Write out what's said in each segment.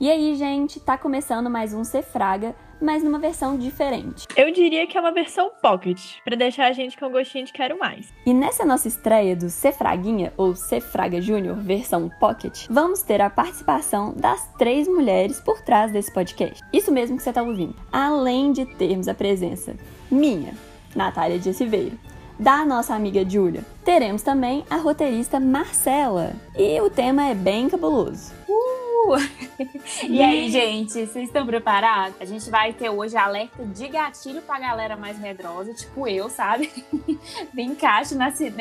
E aí, gente, tá começando mais um Cefraga, mas numa versão diferente. Eu diria que é uma versão pocket, para deixar a gente com gostinho de quero mais. E nessa nossa estreia do Cefraguinha, ou Cefraga Júnior, versão pocket, vamos ter a participação das três mulheres por trás desse podcast. Isso mesmo que você tá ouvindo. Além de termos a presença minha, Natália de Silveira, da nossa amiga Júlia, teremos também a roteirista Marcela. E o tema é bem cabuloso. E aí, gente, vocês estão preparados? A gente vai ter hoje alerta de gatilho pra galera mais medrosa, tipo eu, sabe? Me encaixe nesse,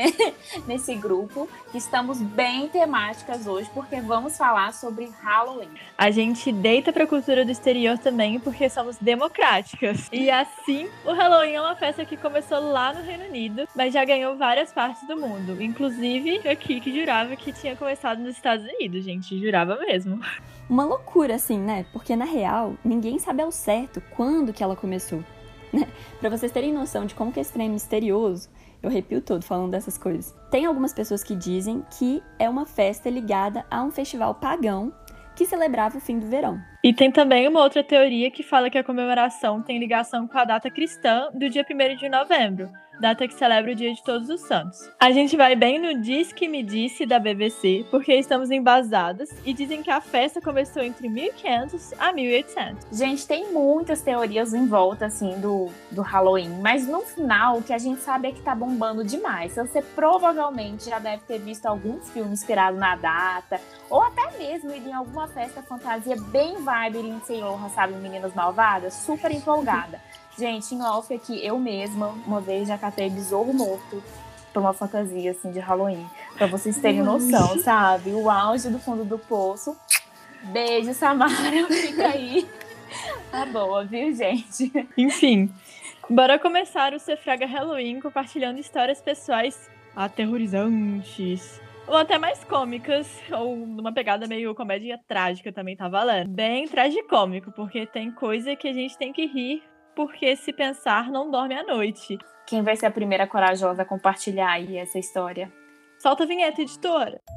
nesse grupo. Estamos bem temáticas hoje, porque vamos falar sobre Halloween. A gente deita pra cultura do exterior também, porque somos democráticas. E assim, o Halloween é uma festa que começou lá no Reino Unido, mas já ganhou várias partes do mundo. Inclusive, aqui que jurava que tinha começado nos Estados Unidos, gente. Jurava mesmo. Uma loucura, assim, né? Porque na real, ninguém sabe ao certo quando que ela começou. Né? Pra vocês terem noção de como que esse trem é misterioso, eu arrepio todo falando dessas coisas. Tem algumas pessoas que dizem que é uma festa ligada a um festival pagão que celebrava o fim do verão. E tem também uma outra teoria que fala que a comemoração tem ligação com a data cristã do dia 1 de novembro, data que celebra o Dia de Todos os Santos. A gente vai bem no Diz que me disse da BBC, porque estamos embasadas e dizem que a festa começou entre 1500 a 1800. Gente, tem muitas teorias em volta, assim, do, do Halloween, mas no final o que a gente sabe é que tá bombando demais. Você provavelmente já deve ter visto alguns filmes inspirados na data, ou até mesmo ir em alguma festa fantasia bem vibe Lindsay Lohan, sabe, Meninas Malvadas, super empolgada. Gente, em off aqui, eu mesma, uma vez já catei besouro morto pra uma fantasia, assim, de Halloween. Pra vocês terem noção, sabe? O auge do fundo do poço. Beijo, Samara. Fica aí. Tá boa, viu, gente? Enfim, bora começar o Cefraga Halloween compartilhando histórias pessoais aterrorizantes. Ou até mais cômicas, ou numa pegada meio comédia trágica também tá valendo. Bem tragicômico, porque tem coisa que a gente tem que rir porque se pensar não dorme à noite. Quem vai ser a primeira corajosa a compartilhar aí essa história? Solta a vinheta, editora.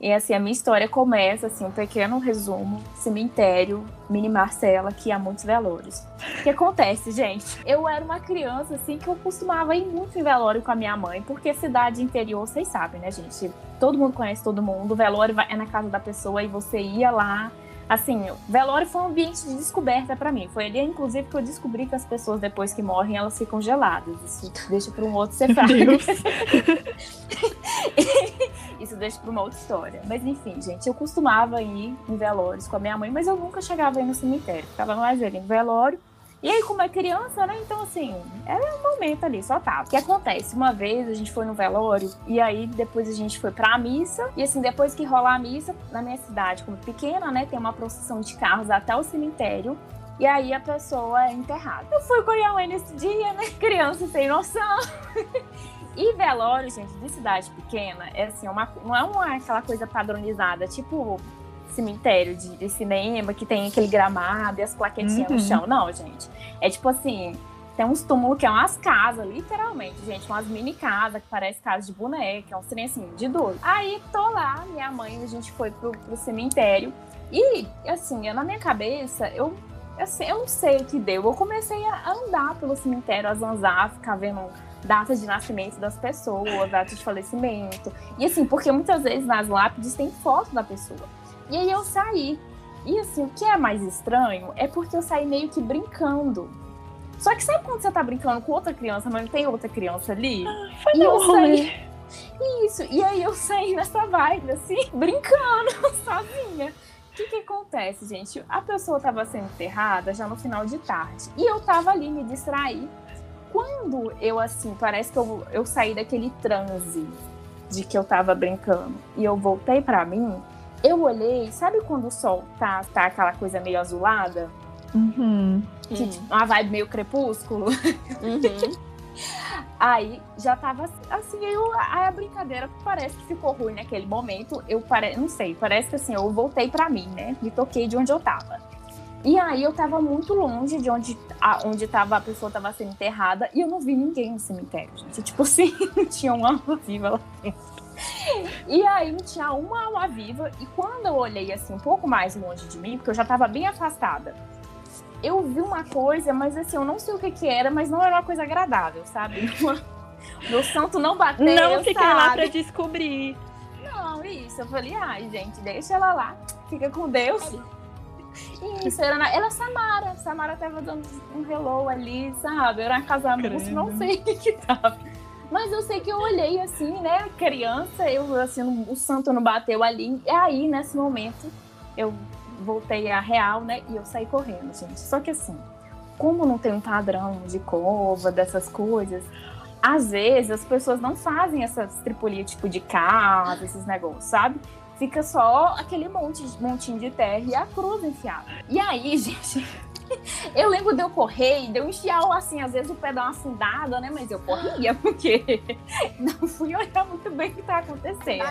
E assim, a minha história começa, assim, um pequeno resumo, cemitério, mini Marcela, que há muitos velórios. O que acontece, gente? Eu era uma criança, assim, que eu costumava ir muito em velório com a minha mãe, porque cidade interior, vocês sabem, né, gente? Todo mundo conhece todo mundo, o velório é na casa da pessoa e você ia lá, assim, velório foi um ambiente de descoberta para mim. Foi ali, inclusive, que eu descobri que as pessoas, depois que morrem, elas ficam geladas. Isso deixa para um outro separado. Isso deixa para uma outra história. Mas enfim, gente, eu costumava ir em velórios com a minha mãe, mas eu nunca chegava aí no cemitério. Ficava mais ali em velório. E aí, como é criança, né? Então, assim, era um momento ali, só tava. O que acontece? Uma vez a gente foi no velório e aí depois a gente foi pra missa. E assim, depois que rola a missa, na minha cidade, como pequena, né? Tem uma procissão de carros até o cemitério. E aí a pessoa é enterrada. Eu fui com a minha mãe nesse dia, né? Criança sem noção. E velório, gente, de cidade pequena, é assim, uma, não é uma, aquela coisa padronizada, tipo cemitério de, de, cinema, que tem aquele gramado e as plaquetinhas uhum. no chão. Não, gente. É tipo assim, tem uns túmulos que é umas casas, literalmente, gente, umas mini casas que parece casa de boneca, é um trem assim, de doido. Aí tô lá, minha mãe, a gente foi pro, pro cemitério. E, assim, eu, na minha cabeça, eu, assim, eu não sei o que deu. Eu comecei a andar pelo cemitério, a zanzar, ficar vendo data de nascimento das pessoas, data de falecimento. E assim, porque muitas vezes nas lápides tem foto da pessoa. E aí eu saí. E assim, o que é mais estranho é porque eu saí meio que brincando. Só que sabe quando você tá brincando com outra criança, mas não tem outra criança ali? Ah, foi e eu saí. Isso, e aí eu saí nessa vibe, assim, brincando sozinha. O que, que acontece, gente? A pessoa tava sendo enterrada já no final de tarde. E eu tava ali, me distraí. Quando eu, assim, parece que eu, eu saí daquele transe de que eu tava brincando e eu voltei para mim, eu olhei, sabe quando o sol tá, tá aquela coisa meio azulada? Uhum. Que, uhum. Uma vibe meio crepúsculo. Uhum. Aí já tava assim, eu, a brincadeira parece que ficou ruim naquele momento. Eu pare, não sei, parece que assim, eu voltei para mim, né? Me toquei de onde eu tava. E aí eu tava muito longe de onde a, onde tava, a pessoa tava sendo enterrada e eu não vi ninguém no cemitério, gente. Tipo assim, não tinha uma viva lá dentro. E aí tinha uma alma viva. E quando eu olhei assim um pouco mais longe de mim, porque eu já tava bem afastada, eu vi uma coisa, mas assim, eu não sei o que que era, mas não era uma coisa agradável, sabe? Meu santo não bateu, Não fiquei sabe? lá pra descobrir. Não, isso. Eu falei, ai, gente, deixa ela lá. Fica com Deus. Isso, era, na, era Samara. Samara tava dando um hello ali, sabe? Era uma casa música, não sei o que que tava. Mas eu sei que eu olhei assim, né? Criança, eu assim, o santo não bateu ali. E aí, nesse momento, eu voltei a real, né? E eu saí correndo, gente. Só que assim, como não tem um padrão de cova, dessas coisas, às vezes as pessoas não fazem essas tripulias tipo de casa, esses negócios, sabe? Fica só aquele monte, montinho de terra e a cruz enfiada. E aí, gente, eu lembro de eu correr e de eu enfiar, assim, às vezes o pé dá uma afundada, né? Mas eu corria, porque não fui olhar muito bem o que tá acontecendo.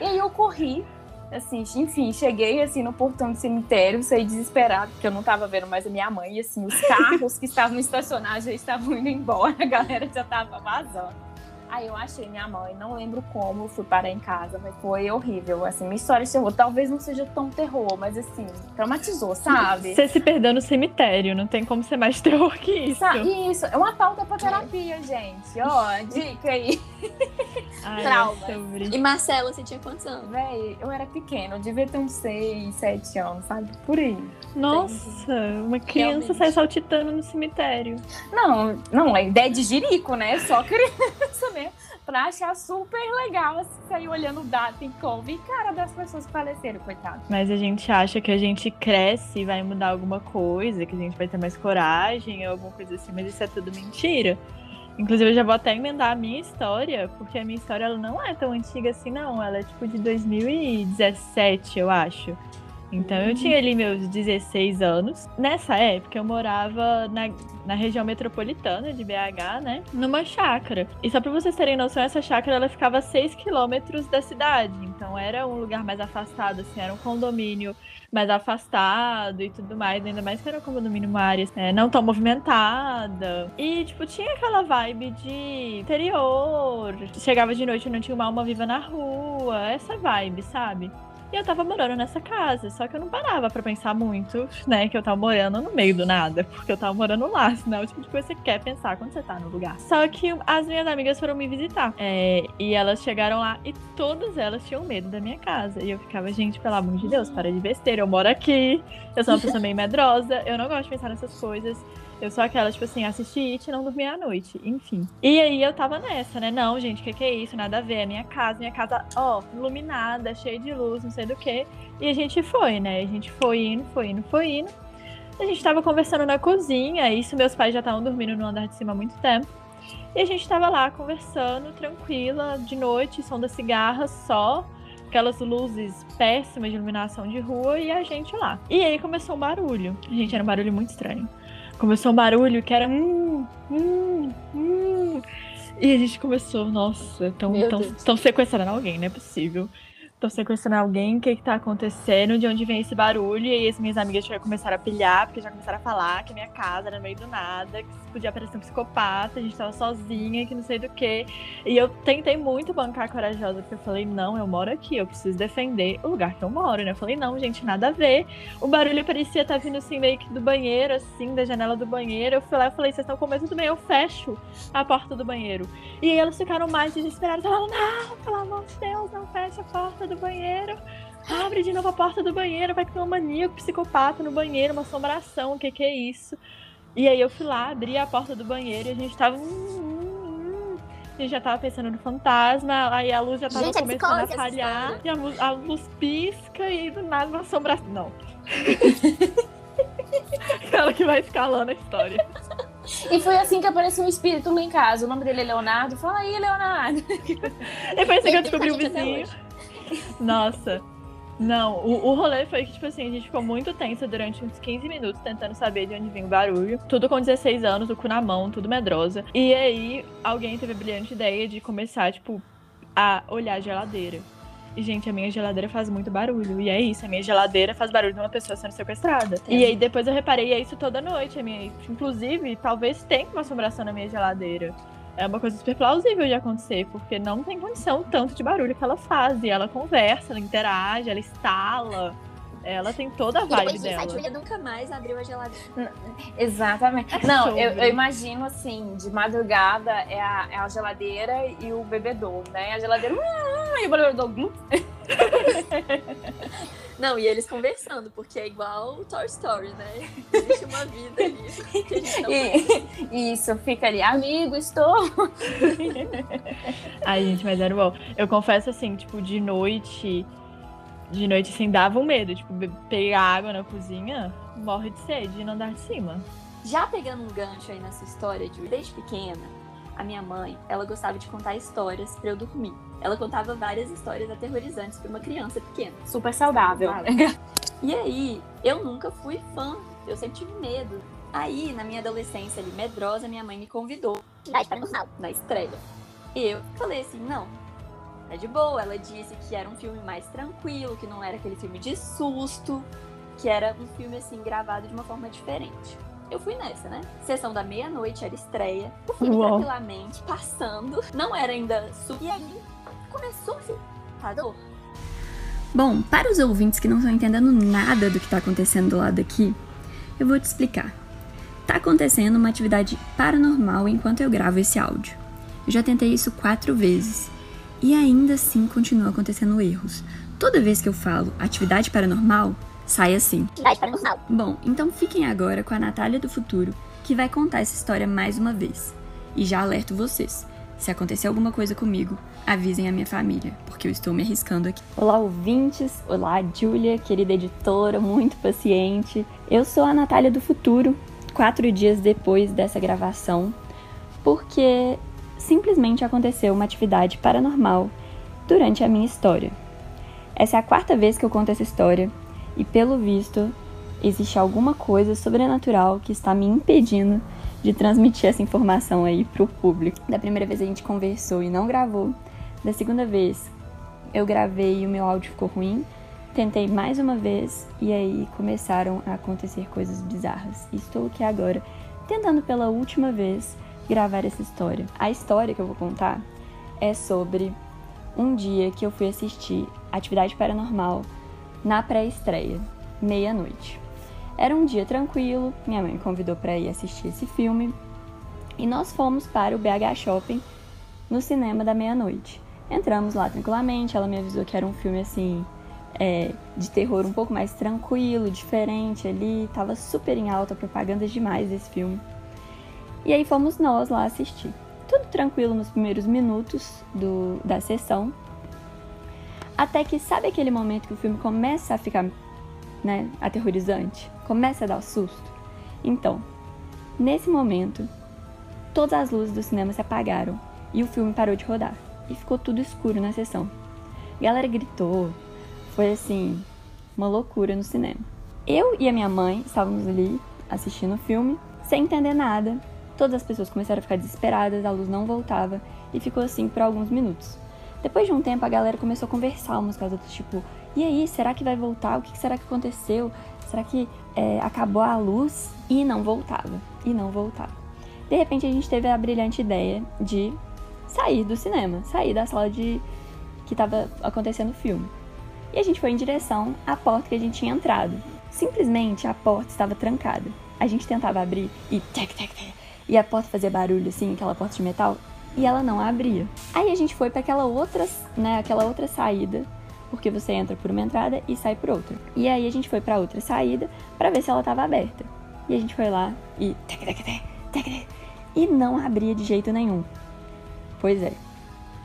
E aí eu corri, assim, enfim, cheguei assim no portão do cemitério, saí desesperado, porque eu não tava vendo mais a minha mãe, e assim, os carros que estavam estacionados já estavam indo embora, a galera já tava vazando. Aí eu achei minha mãe, não lembro como, fui parar em casa, mas foi horrível. Assim, minha história de terror talvez não seja tão terror, mas assim, traumatizou, sabe? Você se perdeu no cemitério, não tem como ser mais terror que isso. Sa- Isso, é uma pauta pra terapia, gente. Ó, dica aí. Ai, Traumas. é E Marcela, você tinha quantos anos? Véi, eu era pequena, eu devia ter uns 6, 7 anos, sabe? Por aí. Nossa, uma criança Realmente. sai saltitando no cemitério. Não, não, é ideia de jirico, né? Só criança. Pra achar super legal assim, sair olhando data em como. E cara das pessoas que faleceram, coitado. Mas a gente acha que a gente cresce e vai mudar alguma coisa, que a gente vai ter mais coragem ou alguma coisa assim, mas isso é tudo mentira. Inclusive, eu já vou até emendar a minha história, porque a minha história ela não é tão antiga assim, não. Ela é tipo de 2017, eu acho. Então eu tinha ali meus 16 anos. Nessa época eu morava na, na região metropolitana de BH, né? Numa chácara. E só pra vocês terem noção, essa chácara ela ficava a 6 quilômetros da cidade. Então era um lugar mais afastado, assim, era um condomínio mais afastado e tudo mais. Ainda mais que era um condomínio, uma área é, não tão movimentada. E, tipo, tinha aquela vibe de interior. Chegava de noite e não tinha uma alma viva na rua. Essa vibe, sabe? E eu tava morando nessa casa, só que eu não parava pra pensar muito, né, que eu tava morando no meio do nada, porque eu tava morando lá, senão é o tipo de coisa que você quer pensar quando você tá no lugar. Só que as minhas amigas foram me visitar, é, e elas chegaram lá e todas elas tinham medo da minha casa. E eu ficava, gente, pelo amor de Deus, para de besteira, eu moro aqui, eu sou uma pessoa meio medrosa, eu não gosto de pensar nessas coisas. Eu sou aquela, tipo assim, assisti It e não dormi à noite. Enfim. E aí eu tava nessa, né? Não, gente, o que, que é isso? Nada a ver. É minha casa, minha casa, ó, iluminada, cheia de luz, não sei do que. E a gente foi, né? A gente foi indo, foi indo, foi indo. A gente tava conversando na cozinha, isso meus pais já estavam dormindo no andar de cima há muito tempo. E a gente tava lá conversando, tranquila, de noite, som das cigarras só aquelas luzes péssimas de iluminação de rua e a gente lá. E aí começou um barulho. Gente, era um barulho muito estranho. Começou um barulho que era hum, hum, hum. E a gente começou, nossa, estão sequestrando alguém, não é possível. Estão sequestrando alguém, o que que tá acontecendo? De onde vem esse barulho? E aí as minhas amigas já começaram a pilhar, porque já começaram a falar que a minha casa era no meio do nada, que podia parecer um psicopata, a gente tava sozinha, que não sei do que. E eu tentei muito bancar corajosa, porque eu falei, não, eu moro aqui, eu preciso defender o lugar que eu moro, né? Eu falei, não, gente, nada a ver. O barulho parecia estar vindo assim, meio que do banheiro, assim, da janela do banheiro. Eu fui lá e falei, vocês estão com medo? Tudo bem, eu fecho a porta do banheiro. E aí elas ficaram mais desesperadas, falaram, não, pelo amor de Deus, não fecha a porta do banheiro. Abre de novo a porta do banheiro, vai ter um maníaco psicopata no banheiro, uma assombração, o que que é isso? E aí eu fui lá, abri a porta do banheiro e a gente tava. hum, hum, hum. A gente já tava pensando no fantasma, aí a luz já tava Gente, é começando a falhar, e a luz, a luz pisca e do nada uma assombração. Não. Aquela que vai escalando a história. E foi assim que apareceu um espírito lá em casa. O nome dele é Leonardo. Fala aí, Leonardo. Depois que eu descobri o vizinho. Nossa. Não, o, o rolê foi que, tipo assim, a gente ficou muito tensa durante uns 15 minutos tentando saber de onde vinha o barulho. Tudo com 16 anos, o cu na mão, tudo medrosa. E aí, alguém teve a brilhante ideia de começar, tipo, a olhar a geladeira. E, gente, a minha geladeira faz muito barulho. E é isso, a minha geladeira faz barulho de uma pessoa sendo sequestrada. E aí depois eu reparei é isso toda noite. A minha, inclusive, talvez tenha uma assombração na minha geladeira. É uma coisa super plausível de acontecer, porque não tem condição o tanto de barulho que ela faz. E ela conversa, ela interage, ela estala. Ela tem toda a E vibe depois disso, a dela. Julia nunca mais abriu a geladeira. Exatamente. É Não, eu, sobre. eu imagino assim, de madrugada é a, é a geladeira e o bebedouro, né? A geladeira e o bebedouro. Não, e eles conversando, porque é igual o Toy Story, né? Existe uma vida ali. E isso, fica ali, amigo, estou. Ai, gente, mas era bom. Eu confesso assim, tipo, de noite. De noite, assim, dava um medo. Tipo, pegar água na cozinha, morre de sede e não andar de cima. Já pegando um gancho aí nessa história, de desde pequena, a minha mãe, ela gostava de contar histórias pra eu dormir. Ela contava várias histórias aterrorizantes pra uma criança pequena. Super saudável. E aí, eu nunca fui fã, eu sempre tive medo. Aí, na minha adolescência ali, medrosa, minha mãe me convidou Atividade paranormal. na estreia. E eu falei assim, não, é de boa. Ela disse que era um filme mais tranquilo, que não era aquele filme de susto, que era um filme assim gravado de uma forma diferente. Eu fui nessa, né? Sessão da meia-noite era estreia. O filme Uau. tranquilamente passando. Não era ainda super. E aí começou o filme. Tador. Bom, para os ouvintes que não estão entendendo nada do que está acontecendo do lado aqui, eu vou te explicar. Tá acontecendo uma atividade paranormal enquanto eu gravo esse áudio. Eu já tentei isso quatro vezes e ainda assim continua acontecendo erros. Toda vez que eu falo atividade paranormal, sai assim. Atividade paranormal. Bom, então fiquem agora com a Natália do futuro, que vai contar essa história mais uma vez. E já alerto vocês: se acontecer alguma coisa comigo, avisem a minha família, porque eu estou me arriscando aqui. Olá, ouvintes! Olá, Júlia, querida editora, muito paciente. Eu sou a Natália do futuro, quatro dias depois dessa gravação, porque simplesmente aconteceu uma atividade paranormal durante a minha história. Essa é a quarta vez que eu conto essa história e, pelo visto, existe alguma coisa sobrenatural que está me impedindo de transmitir essa informação aí pro público. Da primeira vez a gente conversou e não gravou. Da segunda vez eu gravei e o meu áudio ficou ruim. Tentei mais uma vez e aí começaram a acontecer coisas bizarras. Estou aqui agora tentando pela última vez gravar essa história. A história que eu vou contar é sobre um dia que eu fui assistir Atividade Paranormal na pré-estreia, meia-noite. Era um dia tranquilo, minha mãe me convidou para ir assistir esse filme e nós fomos para o BH Shopping no cinema da meia-noite. Entramos lá tranquilamente, ela me avisou que era um filme assim é, de terror um pouco mais tranquilo, diferente ali, tava super em alta, propaganda demais desse filme. E aí fomos nós lá assistir. Tudo tranquilo nos primeiros minutos do, da sessão. Até que, sabe aquele momento que o filme começa a ficar né, aterrorizante? Começa a dar susto? Então, nesse momento, todas as luzes do cinema se apagaram e o filme parou de rodar. E ficou tudo escuro na sessão. A galera gritou, foi assim, uma loucura no cinema. Eu e a minha mãe estávamos ali assistindo o filme, sem entender nada. Todas as pessoas começaram a ficar desesperadas, a luz não voltava e ficou assim por alguns minutos. Depois de um tempo, a galera começou a conversar umas com as outras, tipo, e aí, será que vai voltar? O que será que aconteceu? Será que é, acabou a luz? E não voltava, e não voltava. De repente, a gente teve a brilhante ideia de sair do cinema, sair da sala de que estava acontecendo o filme. E a gente foi em direção à porta que a gente tinha entrado. Simplesmente a porta estava trancada. A gente tentava abrir e tec, tec, tec, e a porta fazia barulho assim, aquela porta de metal, e ela não abria. Aí a gente foi para aquela outra, né, aquela outra saída, porque você entra por uma entrada e sai por outra. E aí a gente foi para outra saída para ver se ela estava aberta. E a gente foi lá e e não abria de jeito nenhum. Pois é.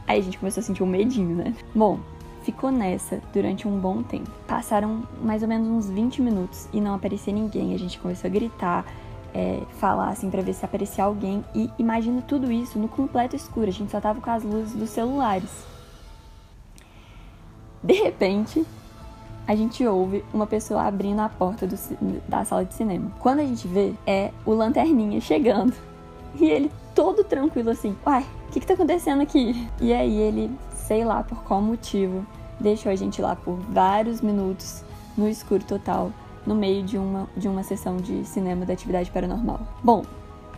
Aí a gente começou a sentir um medinho, né? Bom, ficou nessa durante um bom tempo. Passaram mais ou menos uns 20 minutos e não aparecia ninguém. A gente começou a gritar, é, falar assim pra ver se aparecia alguém. E imagina tudo isso no completo escuro. A gente só tava com as luzes dos celulares. De repente, a gente ouve uma pessoa abrindo a porta do da sala de cinema. Quando a gente vê, é o Lanterninha chegando. E ele todo tranquilo assim, uai, o que que tá acontecendo aqui? E aí ele, sei lá por qual motivo, deixou a gente lá por vários minutos no escuro total, no meio de uma, de uma sessão de cinema da atividade paranormal. Bom,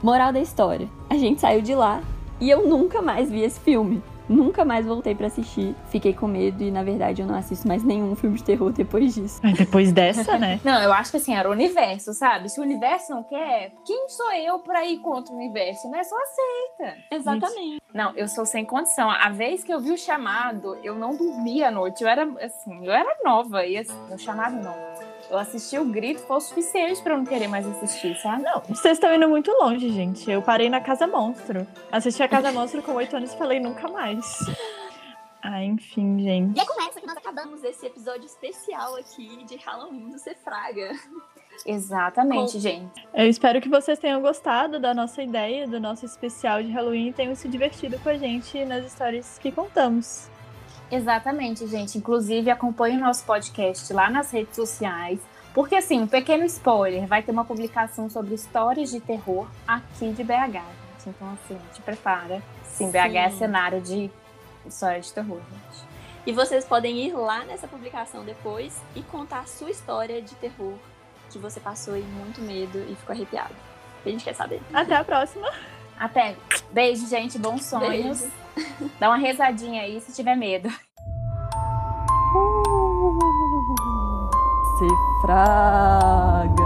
moral da história: a gente saiu de lá e eu nunca mais vi esse filme. Nunca mais voltei para assistir. Fiquei com medo e, na verdade, eu não assisto mais nenhum filme de terror depois disso. Mas depois dessa, né? Não, eu acho que assim, era o universo, sabe? Se o universo não quer, quem sou eu pra ir contra o universo, né? Só aceita. Exatamente. Não, eu sou sem condição. A vez que eu vi o chamado, eu não dormia à noite. Eu era, assim, eu era nova. E assim, o chamado não. Eu assisti o grito, foi o suficiente pra eu não querer mais assistir, sabe? Não, vocês estão indo muito longe, gente. Eu parei na Casa Monstro. Assisti a Casa Monstro com oito anos e falei nunca mais. Ah, enfim, gente. E é com essa que nós acabamos esse episódio especial aqui de Halloween do Cefraga. Exatamente, Com- gente. Eu espero que vocês tenham gostado da nossa ideia, do nosso especial de Halloween e tenham se divertido com a gente nas histórias que contamos. Exatamente, gente. Inclusive, acompanhe o nosso podcast lá nas redes sociais. Porque, assim, um pequeno spoiler: vai ter uma publicação sobre histórias de terror aqui de BH, gente. Então, assim, te prepara. Sim, BH é Sim. cenário de história de terror, gente. E vocês podem ir lá nessa publicação depois e contar a sua história de terror que você passou aí muito medo e ficou arrepiado. A gente quer saber. Até a próxima! Até. Beijo, gente. Bons sonhos. Beijo. Dá uma rezadinha aí se tiver medo. Cefraga.